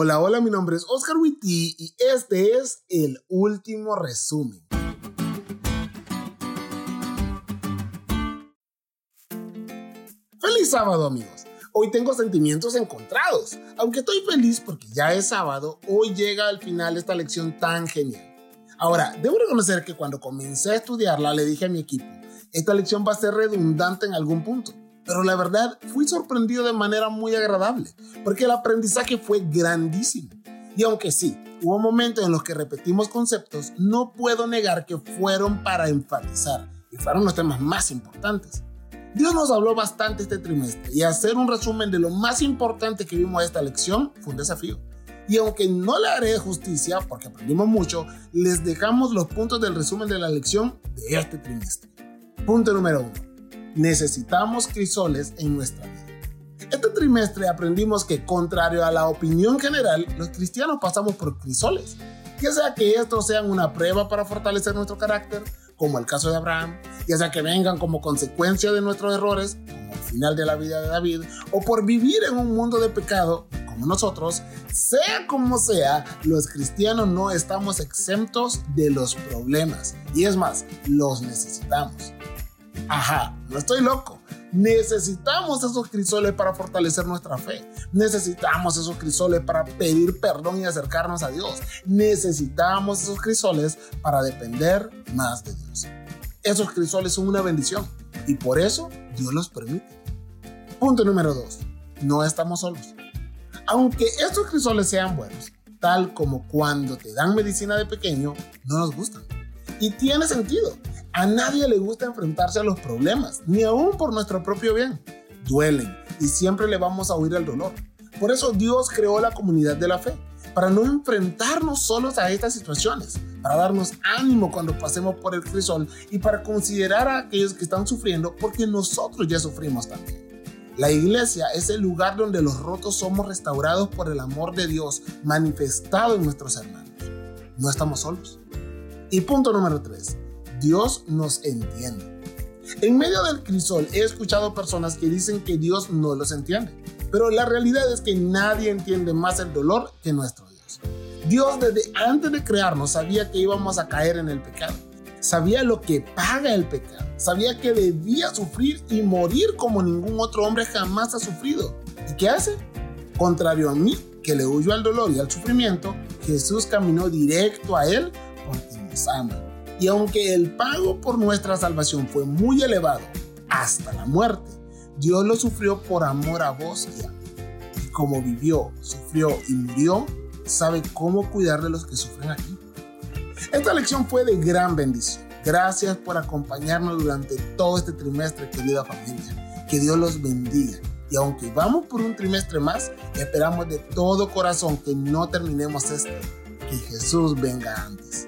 Hola, hola, mi nombre es Oscar Witty y este es el último resumen. Feliz sábado, amigos. Hoy tengo sentimientos encontrados. Aunque estoy feliz porque ya es sábado, hoy llega al final esta lección tan genial. Ahora, debo reconocer que cuando comencé a estudiarla le dije a mi equipo, esta lección va a ser redundante en algún punto pero la verdad fui sorprendido de manera muy agradable, porque el aprendizaje fue grandísimo. Y aunque sí, hubo momentos en los que repetimos conceptos, no puedo negar que fueron para enfatizar y fueron los temas más importantes. Dios nos habló bastante este trimestre y hacer un resumen de lo más importante que vimos esta lección fue un desafío. Y aunque no le haré justicia porque aprendimos mucho, les dejamos los puntos del resumen de la lección de este trimestre. Punto número uno necesitamos crisoles en nuestra vida. Este trimestre aprendimos que, contrario a la opinión general, los cristianos pasamos por crisoles, ya sea que estos sean una prueba para fortalecer nuestro carácter, como el caso de Abraham, ya sea que vengan como consecuencia de nuestros errores, como el final de la vida de David, o por vivir en un mundo de pecado, como nosotros, sea como sea, los cristianos no estamos exentos de los problemas, y es más, los necesitamos. Ajá, no estoy loco. Necesitamos esos crisoles para fortalecer nuestra fe. Necesitamos esos crisoles para pedir perdón y acercarnos a Dios. Necesitamos esos crisoles para depender más de Dios. Esos crisoles son una bendición y por eso Dios los permite. Punto número dos. No estamos solos. Aunque estos crisoles sean buenos, tal como cuando te dan medicina de pequeño, no nos gustan. Y tiene sentido. A nadie le gusta enfrentarse a los problemas, ni aún por nuestro propio bien. Duelen y siempre le vamos a huir el dolor. Por eso Dios creó la comunidad de la fe, para no enfrentarnos solos a estas situaciones, para darnos ánimo cuando pasemos por el crisol y para considerar a aquellos que están sufriendo porque nosotros ya sufrimos también. La iglesia es el lugar donde los rotos somos restaurados por el amor de Dios manifestado en nuestros hermanos. No estamos solos. Y punto número 3. Dios nos entiende. En medio del crisol he escuchado personas que dicen que Dios no los entiende, pero la realidad es que nadie entiende más el dolor que nuestro Dios. Dios desde antes de crearnos sabía que íbamos a caer en el pecado, sabía lo que paga el pecado, sabía que debía sufrir y morir como ningún otro hombre jamás ha sufrido. ¿Y qué hace? Contrario a mí, que le huyo al dolor y al sufrimiento, Jesús caminó directo a Él porque nos ama y aunque el pago por nuestra salvación fue muy elevado, hasta la muerte, Dios lo sufrió por amor a vos y a mí. Y como vivió, sufrió y murió, sabe cómo cuidar de los que sufren aquí. Esta lección fue de gran bendición. Gracias por acompañarnos durante todo este trimestre, querida familia. Que Dios los bendiga. Y aunque vamos por un trimestre más, esperamos de todo corazón que no terminemos esto. Que Jesús venga antes.